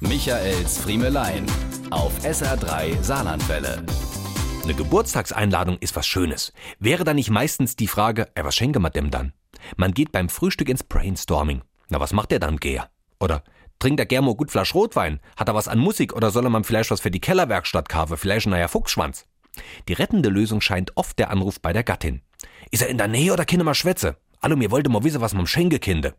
Michaels Friemelein auf SR3 Saarlandwelle. Eine Geburtstagseinladung ist was Schönes. Wäre da nicht meistens die Frage, ey, was schenke man dem dann? Man geht beim Frühstück ins Brainstorming. Na, was macht der dann, Geher? Oder trinkt der Germo gut Flasch Rotwein? Hat er was an Musik oder soll er man vielleicht was für die Kellerwerkstatt kaufen? Vielleicht ein neuer Fuchsschwanz? Die rettende Lösung scheint oft der Anruf bei der Gattin. Ist er in der Nähe oder kinne mal Schwätze? Hallo, mir wollte mal wissen, was man schenke, Kinde.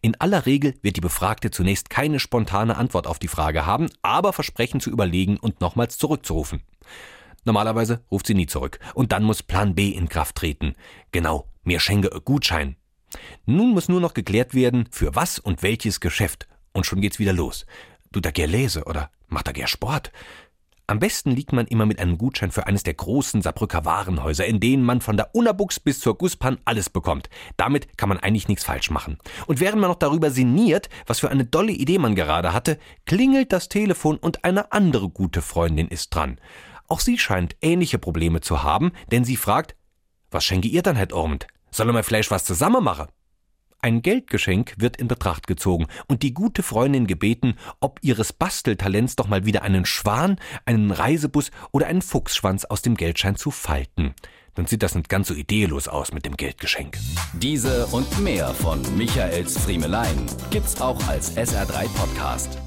In aller Regel wird die Befragte zunächst keine spontane Antwort auf die Frage haben, aber versprechen zu überlegen und nochmals zurückzurufen. Normalerweise ruft sie nie zurück. Und dann muss Plan B in Kraft treten. Genau, mir schenke Gutschein. Nun muss nur noch geklärt werden, für was und welches Geschäft. Und schon geht's wieder los. Du da ger lese oder macht da ger Sport? Am besten liegt man immer mit einem Gutschein für eines der großen Saarbrücker Warenhäuser, in denen man von der Unabuchs bis zur Guspan alles bekommt. Damit kann man eigentlich nichts falsch machen. Und während man noch darüber sinniert, was für eine dolle Idee man gerade hatte, klingelt das Telefon und eine andere gute Freundin ist dran. Auch sie scheint ähnliche Probleme zu haben, denn sie fragt, was schenke ihr dann, Herr Ormond? Sollen wir vielleicht was zusammen machen? Ein Geldgeschenk wird in Betracht gezogen und die gute Freundin gebeten, ob ihres Basteltalents doch mal wieder einen Schwan, einen Reisebus oder einen Fuchsschwanz aus dem Geldschein zu falten. Dann sieht das nicht ganz so ideelos aus mit dem Geldgeschenk. Diese und mehr von Michaels Friemelein gibt's auch als SR3 Podcast.